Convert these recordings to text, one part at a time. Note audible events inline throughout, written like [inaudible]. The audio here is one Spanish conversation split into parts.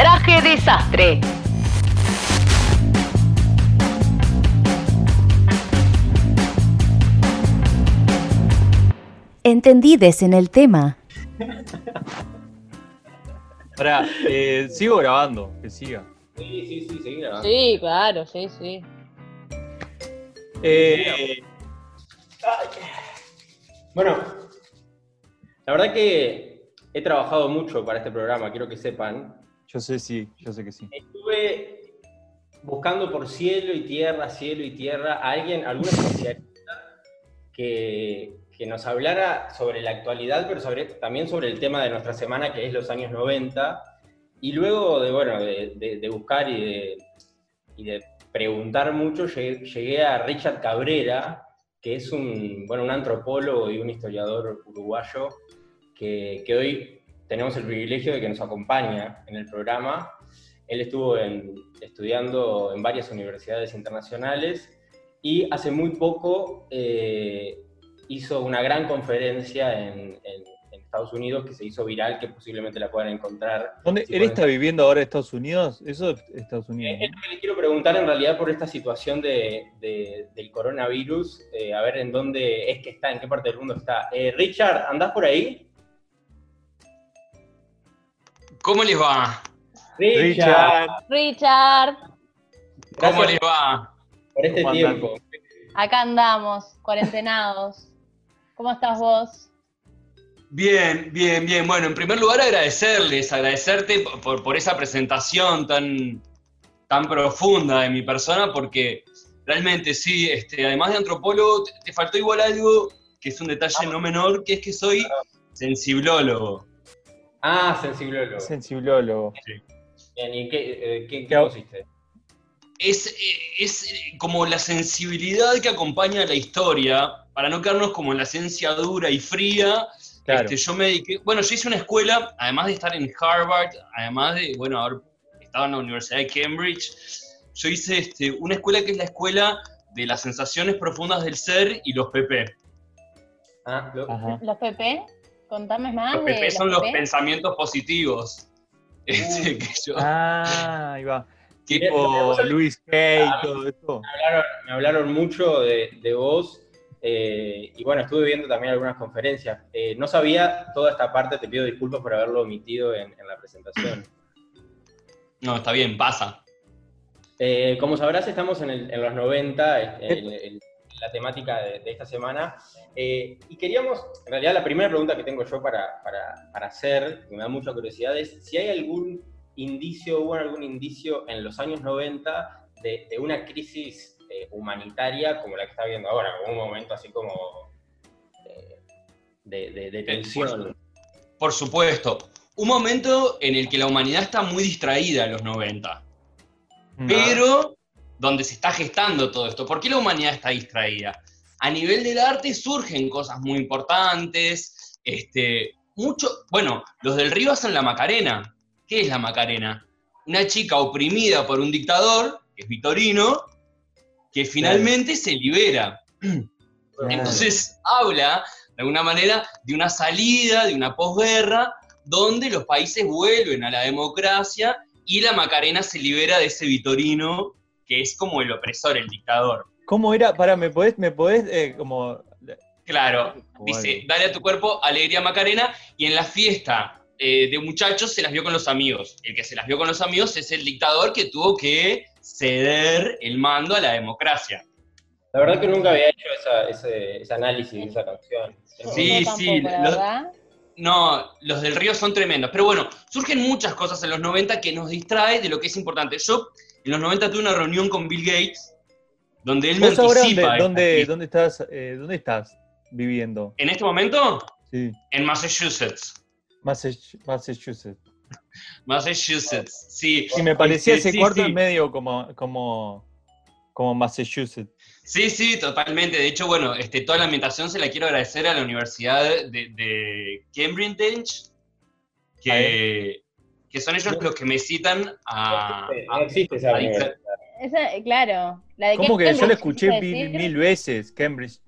Traje desastre. Entendides en el tema. Ahora, eh, sigo grabando, que siga. Sí, sí, sí, seguí grabando. Sí, claro, sí, sí. Eh, Bueno, la verdad que he trabajado mucho para este programa, quiero que sepan. Yo sé, sí, yo sé que sí. Estuve buscando por cielo y tierra, cielo y tierra, a alguien, alguna especialista que, que nos hablara sobre la actualidad, pero sobre, también sobre el tema de nuestra semana, que es los años 90. Y luego de, bueno, de buscar y de, y de preguntar mucho, llegué, llegué a Richard Cabrera, que es un, bueno, un antropólogo y un historiador uruguayo, que, que hoy tenemos el privilegio de que nos acompaña en el programa. Él estuvo en- estudiando en varias universidades internacionales y hace muy poco eh, hizo una gran conferencia en, en- en Estados Unidos que se hizo viral, que posiblemente la puedan encontrar. ¿Dónde, Sí, ¿Él bueno. está viviendo ahora en Estados Unidos? Eso es Estados Unidos. Eh, Es lo que le quiero preguntar en realidad por esta situación de, de- del coronavirus, eh, a ver en dónde es que está, en qué parte del mundo está. Eh, Richard, ¿andás por ahí? ¿Cómo les va? Richard. Richard, ¿Cómo Gracias les va? por este tiempo. acá andamos, cuarentenados. ¿Cómo estás vos? Bien, bien, bien. Bueno, en primer lugar agradecerles, agradecerte por- por, por esa presentación tan, tan profunda de mi persona, porque realmente sí, este, además de antropólogo, te, te faltó igual algo que es un detalle no menor, que es que soy sensiblólogo. Ah, sensiblólogo. Sensiblólogo. Bien, ¿y qué, eh, qué, qué pusiste? es, eh, es eh, como la sensibilidad que acompaña a la historia, para no quedarnos como en la ciencia dura y fría. Claro. Este, yo me dediqué, bueno, yo hice una escuela, además de estar en Harvard, además de, bueno, haber estado en la Universidad de Cambridge, yo hice este, una escuela que es la escuela de las sensaciones profundas del ser y los PP. Ah, lo-. ¿Los PP? Contame más Los de son los PP. pensamientos positivos. Este, que yo, Ah, ahí va. [laughs] Mira, Tipo sabés- Luis Kay y todo esto. me, hablaron, me hablaron mucho de, de vos eh, y bueno, estuve viendo también algunas conferencias. Eh, no sabía toda esta parte, te pido disculpas por haberlo omitido en, en la presentación. no, está bien, pasa. Eh, como sabrás, estamos en, el- en los 90, en, en- en la temática de, de esta semana. Eh, y queríamos, en realidad la primera pregunta que tengo yo para, para- para hacer, que me da mucha curiosidad, es si hay algún indicio, hubo algún indicio en los años 90 de, de una crisis eh, humanitaria como la que está viendo ahora, como un momento así como eh, de, de- de tensión. Por supuesto. Un momento en el que la humanidad está muy distraída en los 90. Mm. pero donde se está gestando todo esto. ¿Por qué la humanidad está distraída? A nivel del arte surgen cosas muy importantes, este, mucho, bueno, los del río hacen la Macarena. ¿Qué es la Macarena? Una chica oprimida por un dictador, que es Vitorino, que finalmente se libera. Entonces habla, de alguna manera, de una salida, de una posguerra, donde los países vuelven a la democracia y la Macarena se libera de ese Vitorino, que es como el opresor, el dictador. ¿Cómo era? Para, ¿me podés, me podés eh, como. Claro, como dice, algo? dale a tu cuerpo alegría Macarena, y en la fiesta eh, de muchachos se las vio con los amigos. El que se las vio con los amigos es el dictador que tuvo que ceder el mando a la democracia. La verdad que nunca había hecho esa- ese, ese análisis de esa canción. Sí, sí, tampoco, la lo- verdad. No, los del río son tremendos. Pero bueno, surgen muchas cosas en los 90 que nos distrae de lo que es importante. Yo en los 90 tuve una reunión con Bill Gates, donde él me ¿Vos ahora anticipa. dónde, esta dónde, crisis. dónde estás, eh, dónde estás viviendo? En este momento, Sí, en Massachusetts. Massach- Massachusetts. [laughs] Massachusetts, sí. Sí, me parecía Este, ese sí, cuarto sí. en medio como, como, como Massachusetts. Sí, sí, totalmente. De hecho, bueno, este, toda la ambientación se la quiero agradecer a la Universidad de, de Cambridge, que, que son ellos los que me citan a... No existe esa. Esa, claro. La de ¿Cómo que yo la escuché mil, mil veces? Cambridge.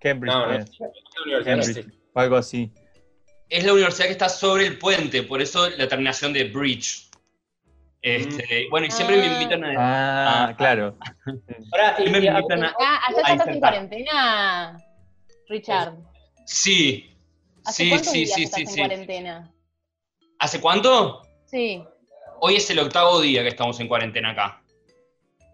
Cambridge, No, no, esa universidad no Cambridge, existe. algo así. es la universidad que está sobre el puente, por eso la terminación de bridge. Este, Bueno, y siempre me invitan a... Ah, Ah, claro. [laughs] Ahora, y- me invitan a- Ah, allá estás en cuarentena, Richard. Sí, ¿Hace sí, cuántos sí, días sí, estás sí, en sí. cuarentena? ¿Hace cuánto? Sí. Hoy es el octavo día que estamos en cuarentena acá.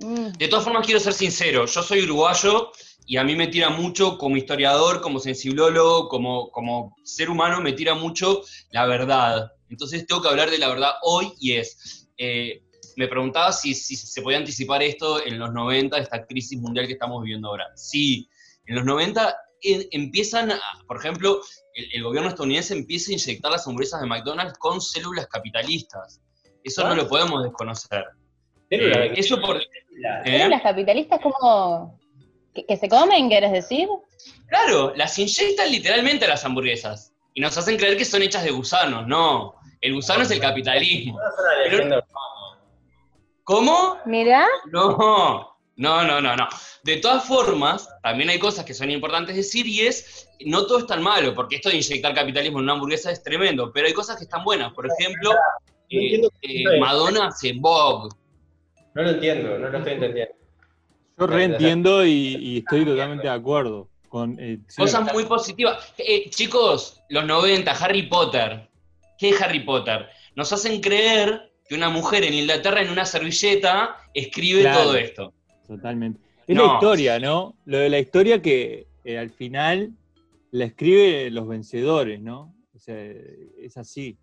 Mm. De todas formas, quiero ser sincero, yo soy uruguayo y a mí me tira mucho como historiador, como sensiblólogo, como, como ser humano, me tira mucho la verdad. Entonces tengo que hablar de la verdad hoy y es, eh, me preguntaba si, si se podía anticipar esto en los 90, esta crisis mundial que estamos viviendo ahora. Sí, en los 90 en- empiezan, a- por ejemplo, el, el gobierno estadounidense empieza a inyectar las hamburguesas de McDonald's con células capitalistas. Eso no lo podemos desconocer. Eh, de- eso por... ¿eh? Las capitalistas como que, que se comen, ¿quieres decir? Claro, las inyectan literalmente a las hamburguesas. Y nos hacen creer que son hechas de gusanos. No, el gusano es el capitalismo. ¿Cómo? Mira, No, no, no, no, no. De todas formas, también hay cosas que son importantes decir y es, no todo es tan malo, porque esto de inyectar capitalismo en una hamburguesa es tremendo, pero hay cosas que están buenas. Por ejemplo, No eh, eh, Madonna hace Vogue. No lo entiendo, no lo estoy entendiendo. Yo reentiendo y, y estoy totalmente de acuerdo. Con, eh, sí. Cosas muy positivas. Eh, chicos, los 90, Harry Potter. ¿Qué es Harry Potter? Nos hacen creer que una mujer en Inglaterra en una servilleta escribe Claro. todo esto. Totalmente. Es No. la historia, ¿no? Lo de la historia que eh, al final la escribe los vencedores, ¿no? O sea, es así.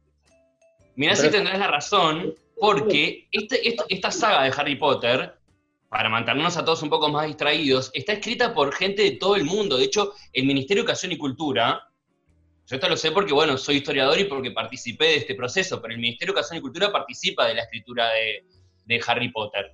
Mirá Pero- si tendrás la razón, porque este- esto- esta saga de Harry Potter, para mantenernos a todos un poco más distraídos, está escrita por gente de todo el mundo. De hecho, el Ministerio de Educación y Cultura, yo esto lo sé porque, bueno, soy historiador y porque participé de este proceso, pero el Ministerio de Educación y Cultura participa de la escritura de, de Harry Potter.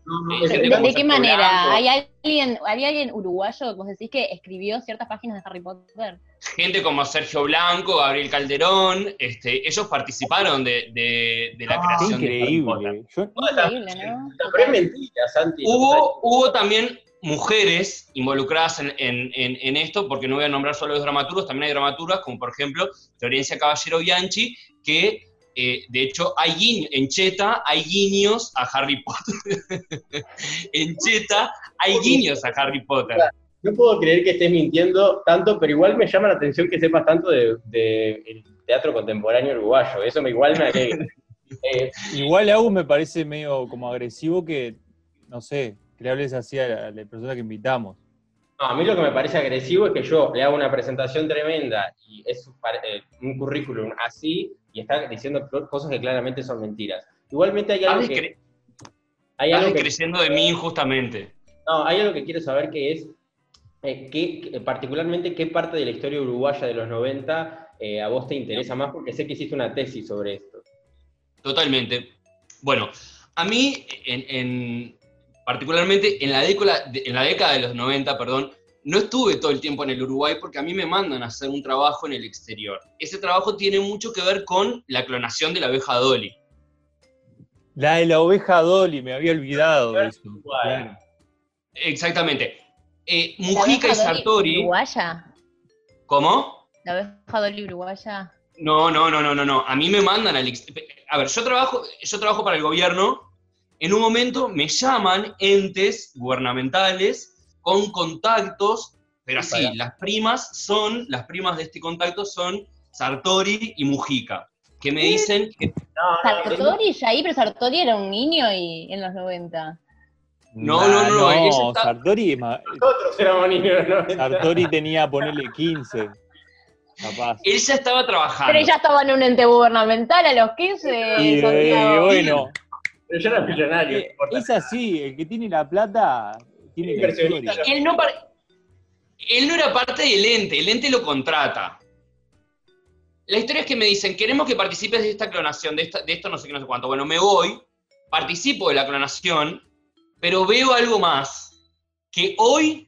Eh, ¿de, qué manera? Blanco, ¿Hay alguien, ¿Hay alguien uruguayo, vos decís, que escribió ciertas páginas de Harry Potter? gente como Sergio Blanco, Gabriel Calderón, este, ellos participaron de, de- de la Ah, creación de Harry Potter. increíble. Increíble, ¿no? Pero es mentira, Santi. Hubo, hubo también mujeres involucradas en, en- en- en esto, porque no voy a nombrar solo los dramaturgos, también hay dramaturgas, como por ejemplo Florencia Caballero Bianchi, que eh, de hecho hay guiño- en Cheta hay guiños a Harry Potter. [laughs] en Cheta hay guiños a Harry Potter. No puedo creer que estés mintiendo tanto, pero igual me llama la atención que sepas tanto de, de el teatro contemporáneo uruguayo. Eso me, igual me alegra. [laughs] Eh, igual Agus me parece medio como agresivo que, no sé, que le hables así a la, a la persona que invitamos. no, a mí lo que me parece agresivo es que yo le hago una presentación tremenda y es pare- eh, un currículum así y está diciendo cosas que claramente son mentiras. Igualmente hay algo Estás que, hay algo que descreyendo de mí injustamente. No, hay algo que quiero saber que es, eh, particularmente, qué parte de la historia uruguaya de los 90 eh, a vos te interesa más, porque sé que hiciste una tesis sobre esto. Totalmente. Bueno, a mí, en, en- particularmente en la, década, en la década de los 90, perdón, no estuve todo el tiempo en el Uruguay porque a mí me mandan a hacer un trabajo en el exterior. Ese trabajo tiene mucho que ver con la clonación de la abeja Dolly. La de la oveja Dolly, me había olvidado de eso. Uruguay. Claro. Exactamente. Eh, ¿La Mujica y abeja Dolly Sartori. ¿Uruguaya? ¿Cómo? ¿La abeja Dolly uruguaya? No, no, no, no, no, no. A mí me mandan al ex- A ver, yo trabajo, yo trabajo para el gobierno. En un momento me llaman entes gubernamentales con contactos, pero así, Para. las primas son, las primas de este contacto son Sartori y Mujica, que me dicen que Sartori ya ahí, pero Sartori era un niño y en los 90. No, no, no, está- Sartori, es Nosotros éramos niños, ¿no? Sartori tenía, ponerle 15, capaz. él ya estaba trabajando. Pero ella estaba en un ente gubernamental a los 15. Y, eh, bueno, Pero yo era millonario. no eh, es así, el que tiene la plata tiene Inversionista. él no, par- él no era parte del ente, el ente lo contrata. La historia es que me dicen, queremos que participes de esta clonación, de, esta- de esto no sé qué, no sé cuánto. Bueno, me voy, participo de la clonación, pero veo algo más, que hoy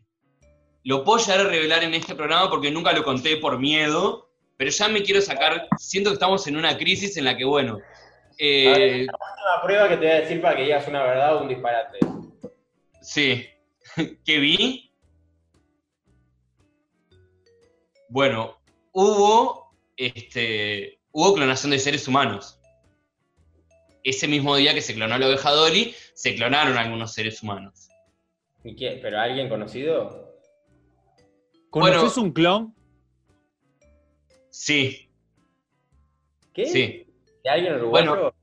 lo puedo llegar a revelar en este programa porque nunca lo conté por miedo, pero ya me quiero sacar, siento que estamos en una crisis en la que, bueno, eh, Una prueba que te voy a decir para que digas una verdad o un disparate. Sí. [laughs] ¿Qué vi? Bueno, hubo, este, hubo clonación de seres humanos. ese mismo día que se clonó la oveja Dolly, se clonaron algunos seres humanos. ¿Y qué? ¿Pero alguien conocido? ¿Conoces Bueno. un clon? Sí, ¿Qué? sí. ¿De alguien uruguayo? Bueno.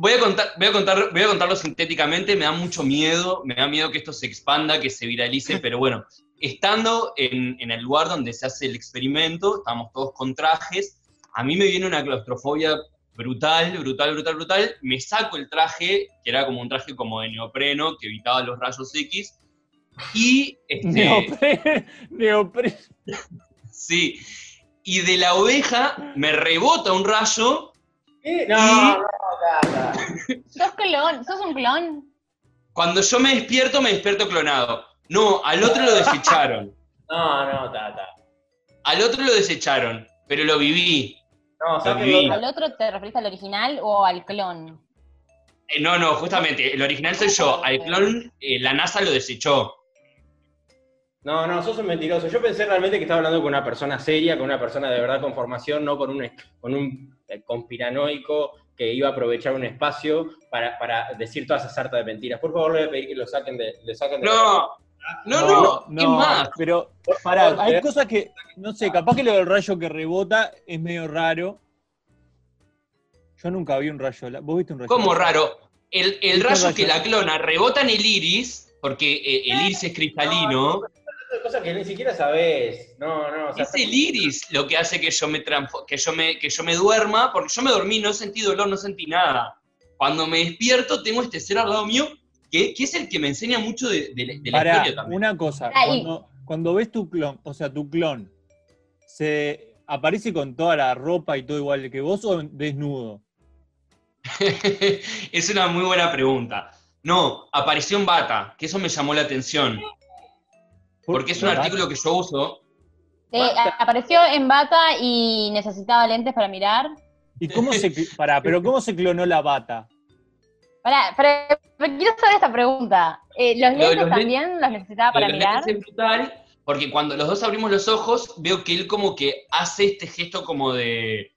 Voy a, contar, voy, a contar, voy a contarlo sintéticamente, me da mucho miedo, me da miedo que esto se expanda, que se viralice, [laughs] pero bueno, estando en, en el lugar donde se hace el experimento, estamos todos con trajes, a mí me viene una claustrofobia brutal, brutal, brutal, brutal, me saco el traje, que era como un traje como de neopreno, que evitaba los rayos X, y este, Neopre- neopre- [laughs] sí, y de la oveja me rebota un rayo Y- no, ¿Sos clon? ¿Sos un clon? Cuando yo me despierto, me despierto clonado. No, al otro lo desecharon. [laughs] No, no, Tata. Al otro lo desecharon, pero lo viví. No, Lo sáquenlo. viví. ¿Al otro te referís al original o al clon? Eh, no, no, justamente, el original soy yo. Al clon, eh, la NASA lo desechó. No, no, sos un mentiroso. Yo pensé realmente que estaba hablando con una persona seria, con una persona de verdad con formación, no con un, con un eh, conspiranoico que iba a aprovechar un espacio para, para decir toda esa sarta de mentiras. Por favor, le voy a pedir que lo saquen de... Le saquen de No, no, no, ¿qué más? pero pará, hay eh. cosas que, no sé, capaz que lo del rayo que rebota es medio raro. Yo nunca vi un rayo. la- ¿Vos viste un rayo? ¿Cómo raro? El, el ¿Viste rayo rayo? que la clona rebota en el iris, porque eh, el iris es cristalino, cosas que ni siquiera sabés. No, no, o sea, es el iris lo que hace que yo me que yo me, que yo me duerma, porque yo me dormí, no sentí dolor, no sentí nada. Cuando me despierto, tengo este ser al lado mío, que, que es el que me enseña mucho de, de la- de la Pará, historia también. una cosa. Cuando, cuando ves tu clon, o sea, tu clon, ¿se aparece con toda la ropa y todo igual que vos o desnudo? [laughs] es una muy buena pregunta. No, apareció en bata, que eso me llamó la atención, porque es un artículo que yo uso. Eh, apareció en bata y necesitaba lentes para mirar. ¿Y cómo se, pará, [laughs] pero cómo se clonó la bata? Pará, pero, pero quiero saber esta pregunta. Eh, ¿Los lentes los lentes- también los necesitaba para los mirar? lentes es brutal, porque cuando los dos abrimos los ojos, veo que él como que hace este gesto como de,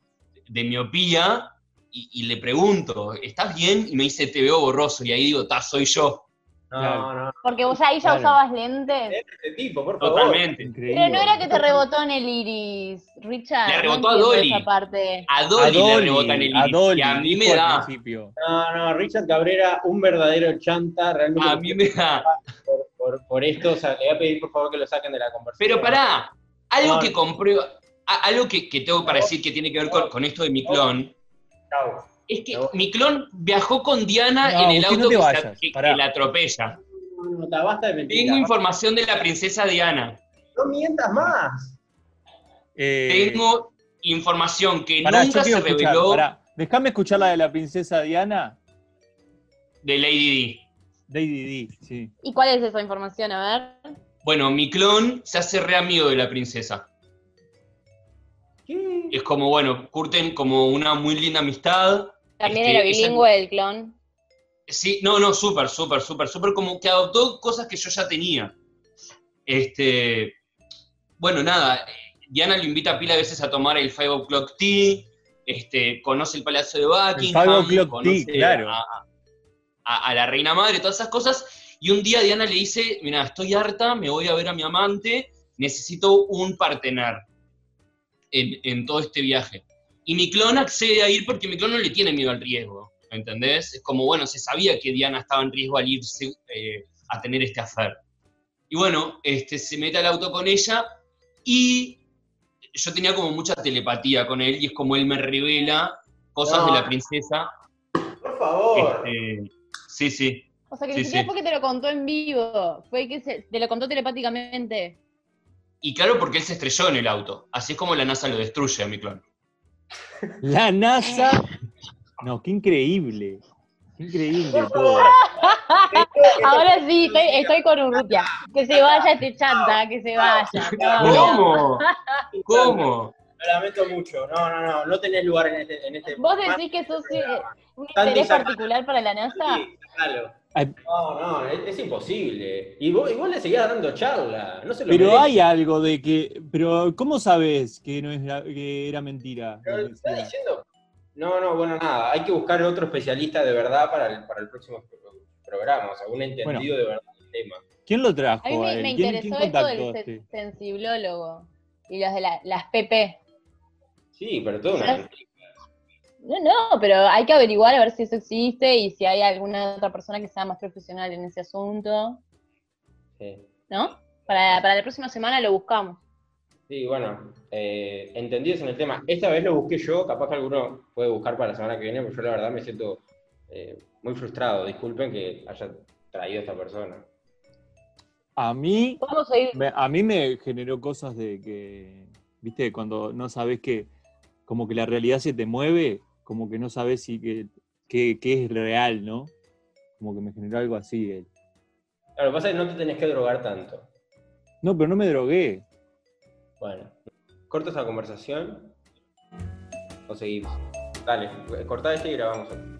de miopía, y, y le pregunto, ¿estás bien? Y me dice, te veo borroso, y ahí digo, ta, soy yo, no, no. Porque vos ahí ya Claro. usabas lentes. Este tipo, por favor. totalmente. Increíble. Pero no era que te rebotó en el iris, Richard. Le no rebotó a Dolly. Esa parte. A A Dolly, le Dolly, rebota en el a iris, Dolly, y a mí me da, principio. No, no, Richard Cabrera, un verdadero chanta, realmente. a mí me da. por, por- por esto, o sea, le voy a pedir por favor que lo saquen de la conversación. Pero pará, algo No. que comprueba, a- algo que, que tengo para decir que tiene que ver con, con esto de mi clon, Chau. Es que No. mi clon viajó con Diana No, en el no auto que, se- vayas, que- pará. que la atropella. No, no, ta, basta de mentiras. Tengo información de la princesa Diana. No mientas más. Eh, Tengo información que pará, nunca se escuchar, reveló. Déjame escuchar la de la princesa Diana. de Lady D. Lady D, sí. ¿Y cuál es esa información? A ver. Bueno, mi clon se hace re amigo de la princesa. ¿Qué? Es como, bueno, curten como una muy linda amistad. También Este, era bilingüe el clon. Sí, no, no, súper, súper, súper, súper, como que adoptó cosas que yo ya tenía. Este, bueno, nada, Diana lo invita a pila a veces a tomar el Five O'Clock Tea, este, conoce el Palacio de Buckingham, Five O'Clock conoce Tea, claro. a, a- a la Reina Madre, todas esas cosas, y un día Diana le dice, mira, estoy harta, me voy a ver a mi amante, necesito un partener en, en todo este viaje. Y mi clon accede a ir porque mi clon no le tiene miedo al riesgo, ¿entendés? Es como, bueno, se sabía que Diana estaba en riesgo al irse eh, a tener este affair. Y bueno, este, se mete al auto con ella y yo tenía como mucha telepatía con él y es como él me revela cosas No. de la princesa. Por favor. Este, sí, sí. O sea que Sí, ni siquiera sí. fue que te lo contó en vivo, fue que se- te lo contó telepáticamente. Y claro, porque él se estrelló en el auto. Así es como la NASA lo destruye a mi clon. La NASA. [laughs] No, qué increíble. Qué increíble todo. Ahora sí, estoy, estoy con Urrutia. Que se vaya este chanta, que se vaya. [laughs] ¿Cómo? [laughs] ¿Cómo? Lo lamento mucho. No, no, no. No tenés lugar en este. En este ¿Vos decís que sos eh, un Tanto interés particular para la NASA? Sí, sacalo. No, no, es, es imposible. Y vos, y vos le seguías dando charla. No se lo Pero merece. hay algo de que. Pero, ¿cómo sabes que no es la- que era mentira? Pero lo le que está decía? diciendo. No, no, bueno, nada. Hay que buscar otro especialista de verdad para el, para el próximo pro- programa. O sea, un entendido de verdad del tema. ¿Quién lo trajo? A mí a me, él? me ¿Quién, interesó quién esto del este? sensiblólogo y los de la- las PP. Sí, pero todo una. No, no, pero hay que averiguar a ver si eso existe y si hay alguna otra persona que sea más profesional en ese asunto, Sí. ¿no? Para, para la próxima semana lo buscamos. Sí, bueno, eh, entendidos en el tema. Esta vez lo busqué yo, capaz que alguno puede buscar para la semana que viene, pero yo la verdad me siento eh, muy frustrado. Disculpen que haya traído a esta persona. A mí, Vamos a ir. me- a mí me generó cosas de que, viste, cuando no sabes que, como que la realidad se te mueve, como que no sabes si que, que- que es real, ¿no? Como que me generó algo así. él. Claro, lo que pasa es que no te tenés que drogar tanto. No, pero no me drogué. Bueno, corta esa conversación o seguimos. Dale, cortá este y grabamos otro.